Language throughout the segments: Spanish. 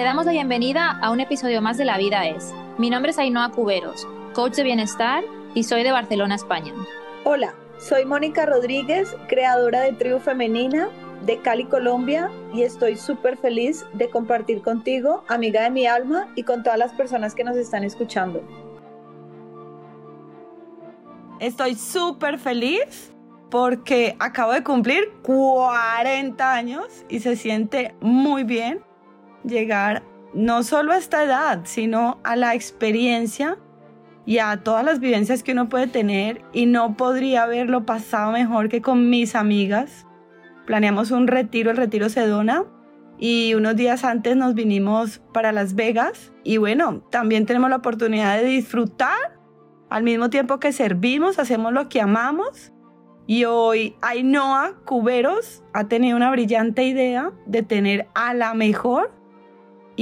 Te damos la bienvenida a un episodio más de La Vida es. Mi nombre es Ainhoa Cuberos, coach de bienestar y soy de Barcelona, España. Hola, soy Mónica Rodríguez, creadora de Tribu Femenina de Cali, Colombia, y estoy súper feliz de compartir contigo, amiga de mi alma, y con todas las personas que nos están escuchando. Estoy súper feliz porque acabo de cumplir 40 años y se siente muy bien llegar no solo a esta edad, sino a la experiencia y a todas las vivencias que uno puede tener y no podría haberlo pasado mejor que con mis amigas. Planeamos un retiro, el retiro Sedona, y unos días antes nos vinimos para Las Vegas y bueno, también tenemos la oportunidad de disfrutar al mismo tiempo que servimos, hacemos lo que amamos. Y hoy Ainhoa Cuberos ha tenido una brillante idea de tener a la mejor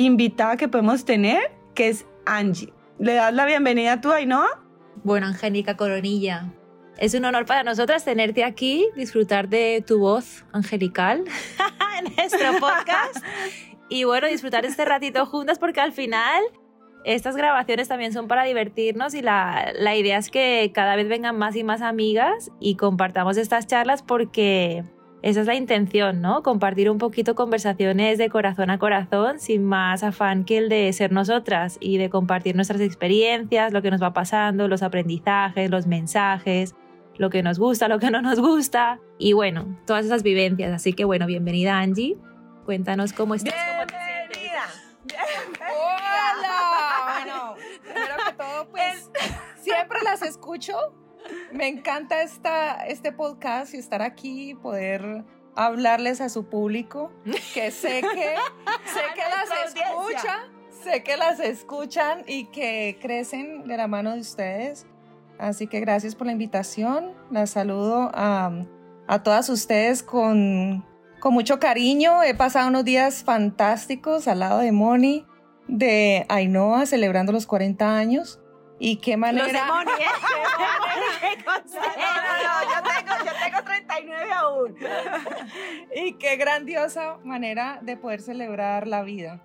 invitada que podemos tener, que es Angie. ¿Le das la bienvenida a tú, Ainhoa? Bueno, Angélica Coronilla, es un honor para nosotras tenerte aquí, disfrutar de tu voz angelical en nuestro podcast y bueno, disfrutar este ratito juntas porque al final estas grabaciones también son para divertirnos y la, la idea es que cada vez vengan más y más amigas y compartamos estas charlas porque esa es la intención, ¿no? Compartir un poquito conversaciones de corazón a corazón, sin más afán que el de ser nosotras y de compartir nuestras experiencias, lo que nos va pasando, los aprendizajes, los mensajes, lo que nos gusta, lo que no nos gusta y bueno, todas esas vivencias. Así que bueno, bienvenida Angie. Cuéntanos cómo estás. Bienvenida. Hola. Bueno, primero que todo, pues siempre las escucho me encanta esta, este podcast y estar aquí, poder hablarles a su público, que sé que, sé que las escuchan, sé que las escuchan y que crecen de la mano de ustedes. Así que gracias por la invitación. Las saludo a, a todas ustedes con, con mucho cariño. He pasado unos días fantásticos al lado de Moni, de Ainhoa, celebrando los 40 años. Y qué manera. Los demonios, ¿eh? yo, tengo, yo tengo 39 aún. y qué grandiosa manera de poder celebrar la vida.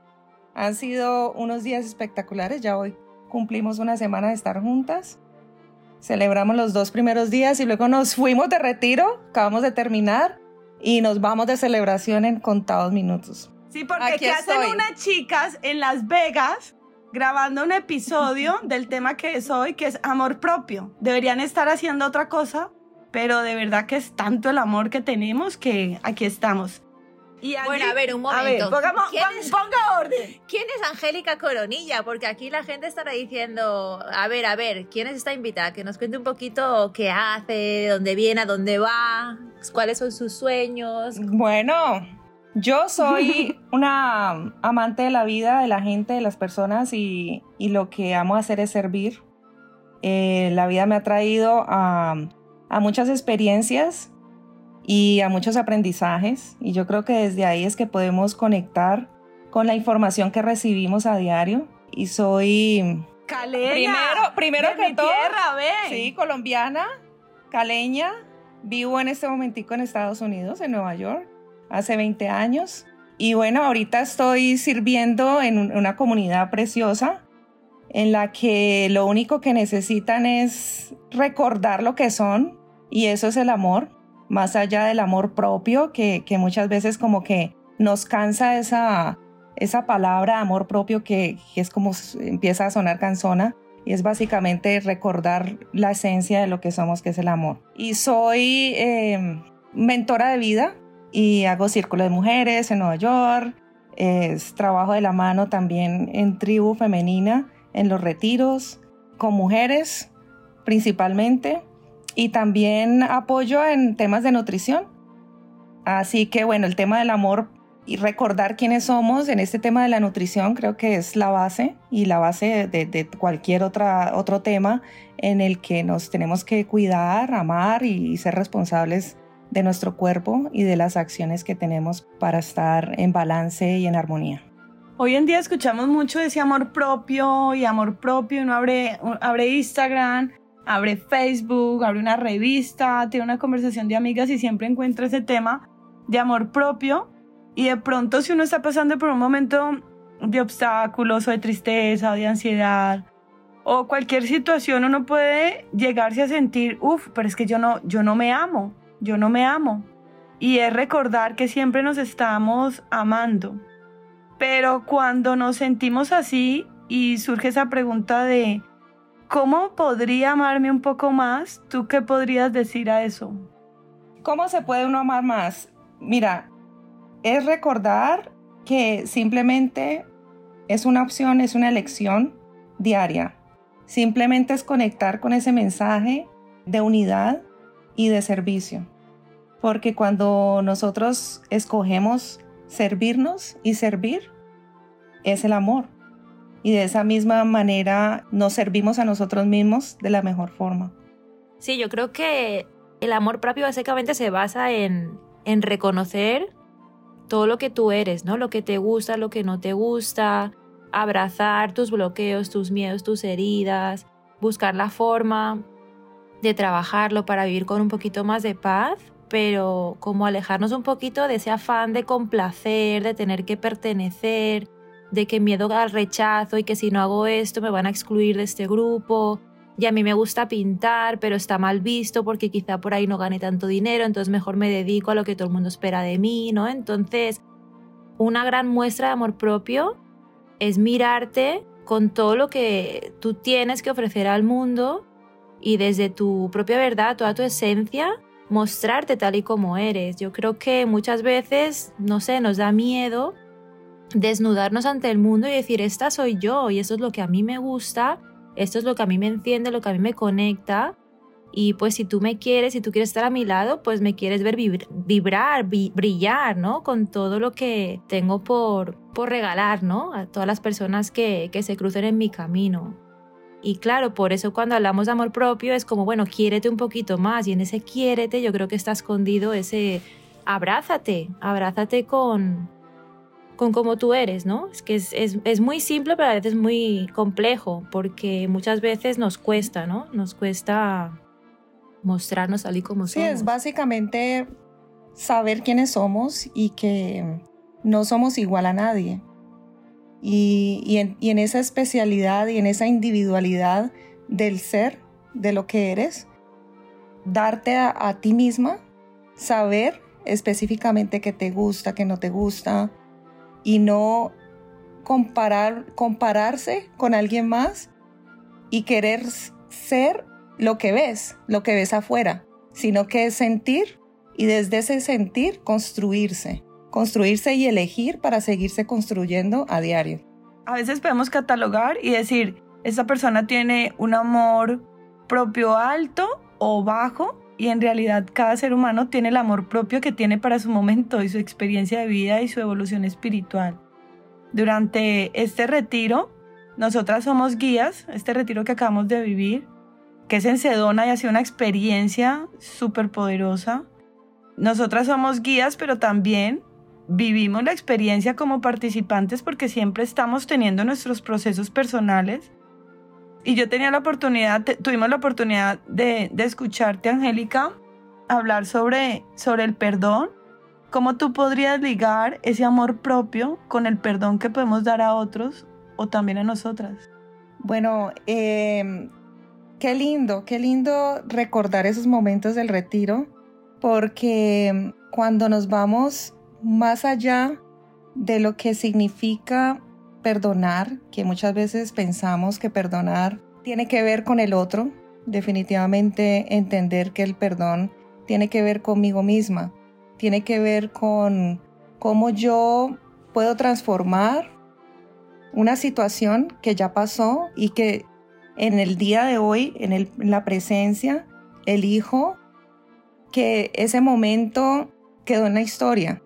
Han sido unos días espectaculares. Ya hoy cumplimos una semana de estar juntas. Celebramos los dos primeros días y luego nos fuimos de retiro. Acabamos de terminar y nos vamos de celebración en contados minutos. Sí, porque ¿qué hacen unas chicas en Las Vegas? Grabando un episodio del tema que es hoy, que es amor propio. Deberían estar haciendo otra cosa, pero de verdad que es tanto el amor que tenemos que aquí estamos. Y bueno, a ver, un momento. ponga orden. ¿Quién es Angélica Coronilla? Porque aquí la gente estará diciendo, a ver, a ver, ¿quién es esta invitada? Que nos cuente un poquito qué hace, dónde viene, a dónde va, cuáles son sus sueños. Bueno, yo soy una amante de la vida, de la gente, de las personas y, lo que amo hacer es servir. Eh, la vida me ha traído a, muchas experiencias y a muchos aprendizajes y yo creo que desde ahí es que podemos conectar con la información que recibimos a diario y soy caleña primero primero de que todo tierra, sí colombiana caleña vivo en este momentico en Estados Unidos en Nueva York hace 20 años. Y bueno, ahorita estoy sirviendo en una comunidad preciosa en la que lo único que necesitan es recordar lo que son y eso es el amor, más allá del amor propio, que, muchas veces como que nos cansa esa, esa palabra amor propio que, es como empieza a sonar cansona y es básicamente recordar la esencia de lo que somos, que es el amor. Y soy eh, mentora de vida, y hago círculo de mujeres en Nueva York. Es trabajo de la mano también en tribu femenina, en los retiros, con mujeres principalmente. Y también apoyo en temas de nutrición. Así que bueno, el tema del amor y recordar quiénes somos en este tema de la nutrición creo que es la base y la base de, cualquier otra, otro tema en el que nos tenemos que cuidar, amar y ser responsables de nuestro cuerpo y de las acciones que tenemos para estar en balance y en armonía. Hoy en día escuchamos mucho de ese amor propio y amor propio. Uno abre, abre Instagram, abre Facebook, abre una revista, tiene una conversación de amigas y siempre encuentra ese tema de amor propio. Y de pronto si uno está pasando por un momento de obstáculos o de tristeza o de ansiedad o cualquier situación uno puede llegarse a sentir, uff, pero es que yo no, yo no me amo, yo no me amo. Y es recordar que siempre nos estamos amando. Pero cuando nos sentimos así y surge esa pregunta de, ¿cómo podría amarme un poco más? ¿Tú qué podrías decir a eso? ¿Cómo se puede uno amar más? Mira, es recordar que simplemente es una opción, es una elección diaria. Simplemente es conectar con ese mensaje de unidad y de servicio. Porque cuando nosotros escogemos servirnos y servir, es el amor. Y de esa misma manera nos servimos a nosotros mismos de la mejor forma. Sí, yo creo que el amor propio básicamente se basa en, en reconocer todo lo que tú eres, ¿no? Lo que te gusta, lo que no te gusta, abrazar tus bloqueos, tus miedos, tus heridas, buscar la forma de trabajarlo para vivir con un poquito más de paz, pero como alejarnos un poquito de ese afán de complacer, de tener que pertenecer, de que miedo al rechazo y que si no hago esto me van a excluir de este grupo. Y a mí me gusta pintar, pero está mal visto porque quizá por ahí no gane tanto dinero, entonces mejor me dedico a lo que todo el mundo espera de mí, ¿no? Entonces, una gran muestra de amor propio es mirarte con todo lo que tú tienes que ofrecer al mundo y desde tu propia verdad, toda tu esencia, mostrarte tal y como eres. Yo creo que muchas veces, no sé, nos da miedo desnudarnos ante el mundo y decir, esta soy yo y esto es lo que a mí me gusta, esto es lo que a mí me enciende, lo que a mí me conecta y pues si tú me quieres, si tú quieres estar a mi lado, pues me quieres ver vibrar, brillar, ¿no? Con todo lo que tengo por, por regalar, ¿no? A todas las personas que, que se crucen en mi camino. Y claro, por eso cuando hablamos de amor propio es como, bueno, quiérete un poquito más. Y en ese quiérete yo creo que está escondido ese abrázate, abrázate con, con cómo tú eres, ¿no? Es que es, es, es, muy simple, pero a veces muy complejo, porque muchas veces nos cuesta, ¿no? Nos cuesta mostrarnos tal y como somos. Sí, es básicamente saber quiénes somos y que no somos igual a nadie. Y, en esa especialidad y en esa individualidad del ser, de lo que eres, darte a, a ti misma, saber específicamente qué te gusta, qué no te gusta, y no comparar, compararse con alguien más y querer ser lo que ves, lo que ves afuera, sino que es sentir y desde ese sentir construirse, construirse y elegir para seguirse construyendo a diario. A veces podemos catalogar y decir, esta persona tiene un amor propio alto o bajo y en realidad cada ser humano tiene el amor propio que tiene para su momento y su experiencia de vida y su evolución espiritual. Durante este retiro, nosotras somos guías, este retiro que acabamos de vivir, que es en Sedona y ha sido una experiencia súper poderosa. Nosotras somos guías, pero también vivimos la experiencia como participantes porque siempre estamos teniendo nuestros procesos personales. Y yo tenía la oportunidad, tuvimos la oportunidad de, escucharte, Angélica, hablar sobre, sobre el perdón. ¿Cómo tú podrías ligar ese amor propio con el perdón que podemos dar a otros o también a nosotras? Bueno, eh, qué lindo, qué lindo recordar esos momentos del retiro, porque cuando nos vamos más allá de lo que significa perdonar, que muchas veces pensamos que perdonar tiene que ver con el otro, definitivamente entender que el perdón tiene que ver conmigo misma, tiene que ver con cómo yo puedo transformar una situación que ya pasó y que en el día de hoy, en, la presencia, elijo que ese momento quedó en la historia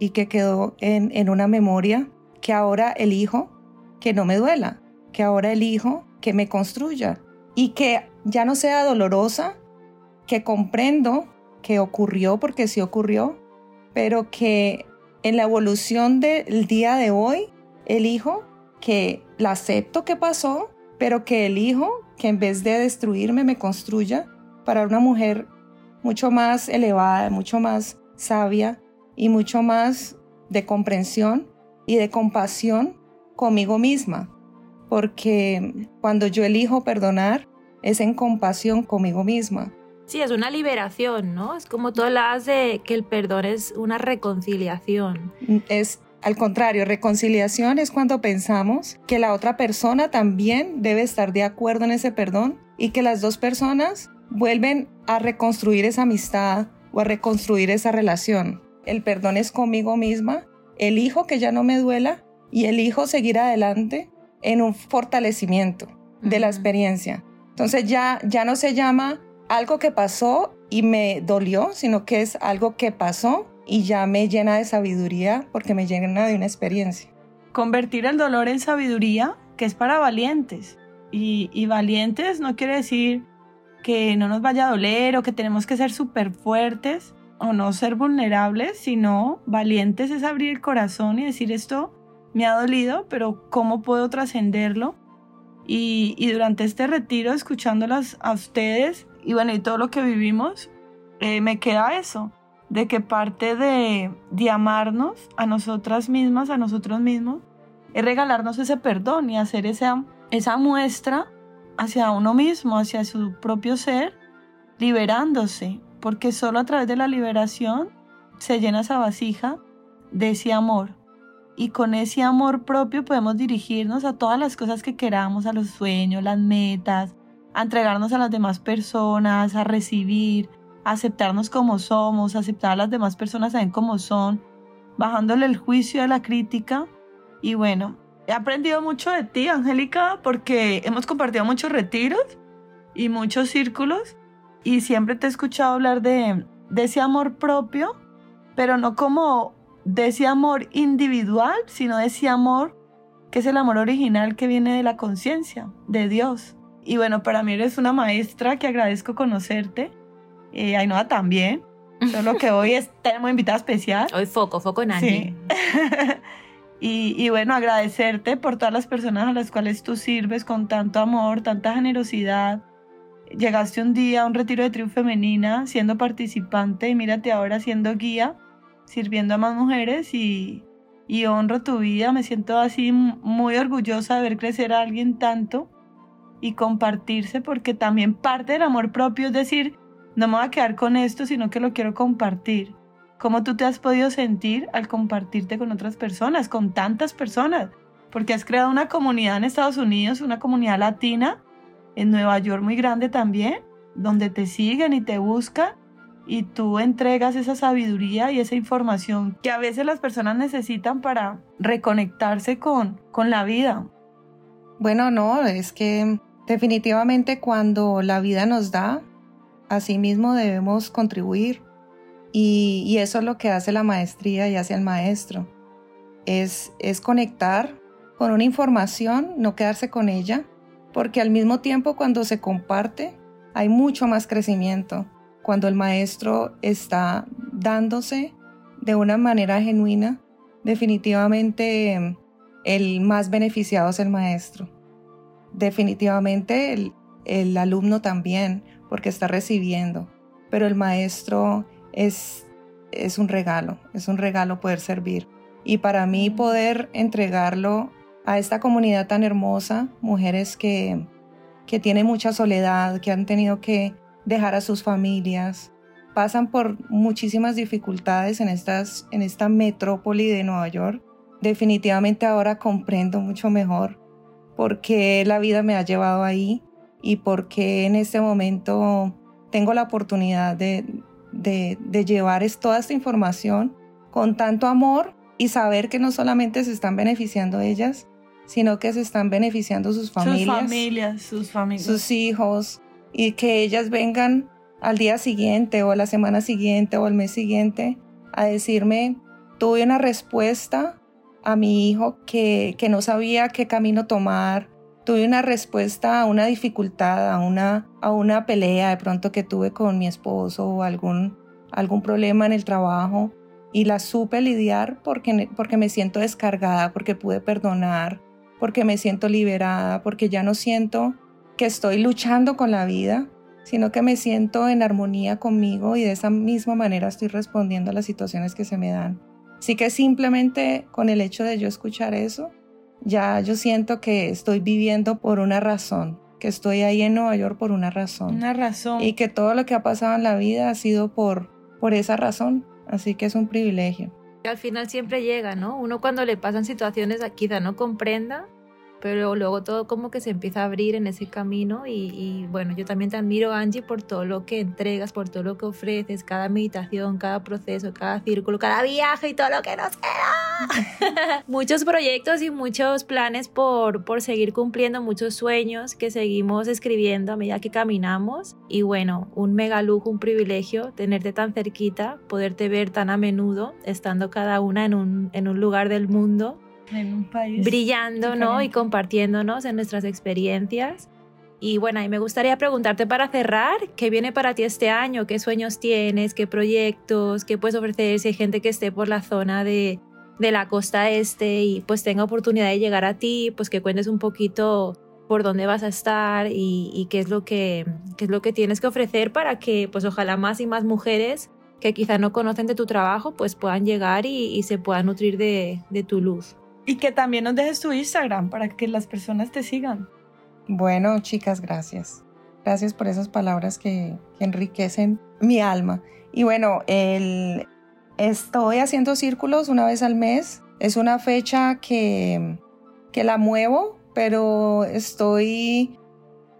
y que quedó en, en una memoria que ahora elijo que no me duela, que ahora elijo que me construya y que ya no sea dolorosa, que comprendo que ocurrió porque sí ocurrió, pero que en la evolución del día de hoy elijo que la acepto que pasó, pero que elijo que en vez de destruirme me construya para una mujer mucho más elevada, mucho más sabia y mucho más de comprensión y de compasión conmigo misma, porque cuando yo elijo perdonar es en compasión conmigo misma. Sí, es una liberación, ¿no? Es como tú hablas de que el perdón es una reconciliación. Es al contrario, reconciliación es cuando pensamos que la otra persona también debe estar de acuerdo en ese perdón y que las dos personas vuelven a reconstruir esa amistad o a reconstruir esa relación. El perdón es conmigo misma, elijo que ya no me duela y elijo seguir adelante en un fortalecimiento de la experiencia. Entonces ya, ya no se llama algo que pasó y me dolió, sino que es algo que pasó y ya me llena de sabiduría porque me llena de una experiencia. Convertir el dolor en sabiduría, que es para valientes. Y, y valientes no quiere decir que no nos vaya a doler o que tenemos que ser súper fuertes o no ser vulnerables, sino valientes es abrir el corazón y decir esto me ha dolido, pero ¿cómo puedo trascenderlo? Y, y, durante este retiro, escuchándolas a ustedes y bueno, y todo lo que vivimos, eh, me queda eso, de que parte de, de amarnos a nosotras mismas, a nosotros mismos, es regalarnos ese perdón y hacer esa, esa muestra hacia uno mismo, hacia su propio ser, liberándose, porque solo a través de la liberación se llena esa vasija de ese amor. Y con ese amor propio podemos dirigirnos a todas las cosas que queramos, a los sueños, las metas, a entregarnos a las demás personas, a recibir, aceptarnos como somos, aceptar a las demás personas también como son, bajándole el juicio a la crítica. Y bueno, he aprendido mucho de ti, Angélica, porque hemos compartido muchos retiros y muchos círculos y siempre te he escuchado hablar de, de ese amor propio, pero no como de ese amor individual, sino de ese amor que es el amor original que viene de la conciencia, de Dios. Y bueno, para mí eres una maestra que agradezco conocerte y Ainhoa también. Solo que hoy es, tenemos invitada especial. Hoy foco, foco en Angie. y, y bueno, agradecerte por todas las personas a las cuales tú sirves con tanto amor, tanta generosidad. Llegaste un día a un retiro de triunfo femenina siendo participante y mírate ahora siendo guía, sirviendo a más mujeres y, y honro tu vida. Me siento así muy orgullosa de ver crecer a alguien tanto y compartirse porque también parte del amor propio es decir, no me voy a quedar con esto, sino que lo quiero compartir. ¿Cómo tú te has podido sentir al compartirte con otras personas, con tantas personas? Porque has creado una comunidad en Estados Unidos, una comunidad latina, en Nueva York muy grande también, donde te siguen y te buscan y tú entregas esa sabiduría y esa información que a veces las personas necesitan para reconectarse con, con la vida. Bueno, no, es que definitivamente cuando la vida nos da, Asimismo debemos contribuir y, eso es lo que hace la maestría y hace el maestro. Es, es conectar con una información, no quedarse con ella, porque al mismo tiempo cuando se comparte hay mucho más crecimiento. Cuando el maestro está dándose de una manera genuina, definitivamente el más beneficiado es el maestro. Definitivamente el, el alumno también, porque está recibiendo. Pero el maestro es, es un regalo, es un regalo poder servir. Y para mí poder entregarlo a esta comunidad tan hermosa, mujeres que, que tienen mucha soledad, que han tenido que dejar a sus familias, pasan por muchísimas dificultades en, estas, en esta metrópoli de Nueva York. Definitivamente ahora comprendo mucho mejor por qué la vida me ha llevado ahí y porque en este momento tengo la oportunidad de, de, llevar toda esta información con tanto amor y saber que no solamente se están beneficiando ellas, sino que se están beneficiando sus familias, sus familias, sus familias, sus hijos y que ellas vengan al día siguiente o a la semana siguiente o al mes siguiente a decirme, tuve una respuesta a mi hijo que, que no sabía qué camino tomar, tuve una respuesta a una dificultad, a una, a una pelea de pronto que tuve con mi esposo o algún, algún problema en el trabajo y la supe lidiar porque, porque me siento descargada, porque pude perdonar, porque me siento liberada, porque ya no siento que estoy luchando con la vida, sino que me siento en armonía conmigo y de esa misma manera estoy respondiendo a las situaciones que se me dan. Así que simplemente con el hecho de yo escuchar eso, ya yo siento que estoy viviendo por una razón, que estoy ahí en Nueva York por una razón. Una razón. Y que todo lo que ha pasado en la vida ha sido por, por esa razón. Así que es un privilegio. Al final siempre llega, ¿no? Uno cuando le pasan situaciones quizá no comprenda, pero luego todo como que se empieza a abrir en ese camino y, bueno, yo también te admiro Angie por todo lo que entregas, por todo lo que ofreces, cada meditación, cada proceso, cada círculo, cada viaje y todo lo que nos queda. muchos proyectos y muchos planes por, por seguir cumpliendo, muchos sueños que seguimos escribiendo a medida que caminamos y bueno, un mega lujo, un privilegio tenerte tan cerquita, poderte ver tan a menudo, estando cada una en un, en un lugar del mundo en un país brillando, ¿no? Y compartiéndonos en nuestras experiencias. Y bueno, y me gustaría preguntarte para cerrar, ¿qué viene para ti este año? ¿Qué sueños tienes? ¿Qué proyectos? ¿Qué puedes ofrecer si hay gente que esté por la zona de, de la costa este y pues tenga oportunidad de llegar a ti? Pues que cuentes un poquito por dónde vas a estar y, qué, es lo que, qué es lo que tienes que ofrecer para que pues ojalá más y más mujeres que quizá no conocen de tu trabajo pues puedan llegar y, se puedan nutrir de, de tu luz. Y que también nos dejes tu Instagram para que las personas te sigan. Bueno, chicas, gracias. Gracias por esas palabras que, enriquecen mi alma. Y bueno, el, estoy haciendo círculos una vez al mes. Es una fecha que, que la muevo, pero estoy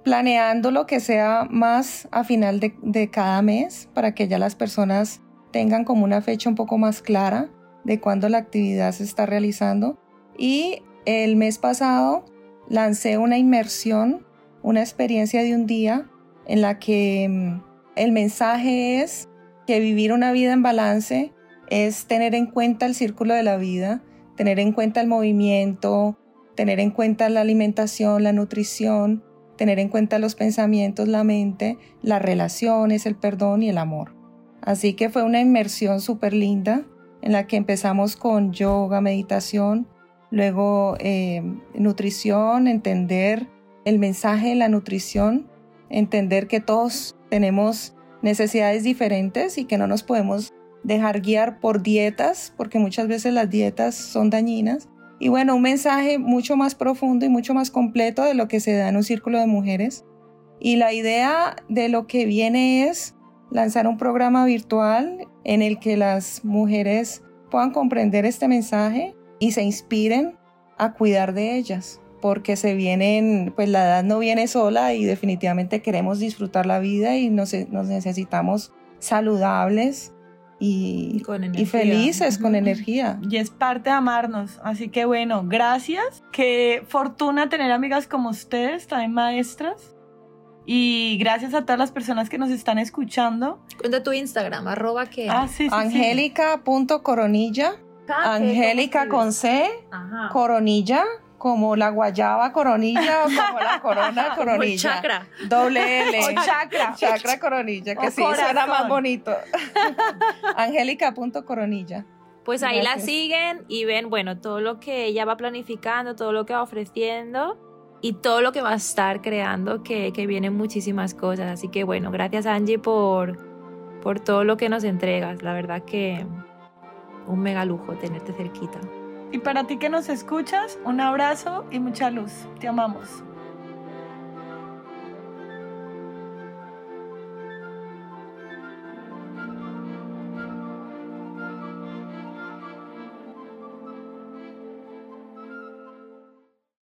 planeando lo que sea más a final de, de, cada mes para que ya las personas tengan como una fecha un poco más clara de cuándo la actividad se está realizando. Y el mes pasado lancé una inmersión, una experiencia de un día en la que mm, el mensaje es que vivir una vida en balance es tener en cuenta el círculo de la vida, tener en cuenta el movimiento, tener en cuenta la alimentación, la nutrición, tener en cuenta los pensamientos, la mente, las relaciones, el perdón y el amor. Así que fue una inmersión súper linda en la que empezamos con yoga, meditación, Luego, eh, nutrición, entender el mensaje de la nutrición, entender que todos tenemos necesidades diferentes y que no nos podemos dejar guiar por dietas, porque muchas veces las dietas son dañinas. Y bueno, un mensaje mucho más profundo y mucho más completo de lo que se da en un círculo de mujeres. Y la idea de lo que viene es lanzar un programa virtual en el que las mujeres puedan comprender este mensaje y se inspiren a cuidar de ellas, porque se vienen, pues la edad no viene sola y definitivamente queremos disfrutar la vida y nos, nos necesitamos saludables y, y felices, con energía. Y es parte de amarnos. Así que bueno, gracias. Qué fortuna tener amigas como ustedes, también maestras. Y gracias a todas las personas que nos están escuchando. Cuenta tu Instagram, arroba que. Ah, sí, sí, Angélica.coronilla. Angélica con C, coronilla, como la guayaba coronilla o como la corona coronilla. chakra. Doble L. O chakra. Chakra coronilla, que sí suena más bonito. Angélica.coronilla. Pues ahí la siguen y ven, bueno, todo lo que ella va planificando, todo lo que va ofreciendo y todo lo que va a estar creando, que, que vienen muchísimas cosas. Así que bueno, gracias Angie por, por todo lo que nos entregas. La verdad que un mega lujo tenerte cerquita. Y para ti que nos escuchas, un abrazo y mucha luz. Te amamos.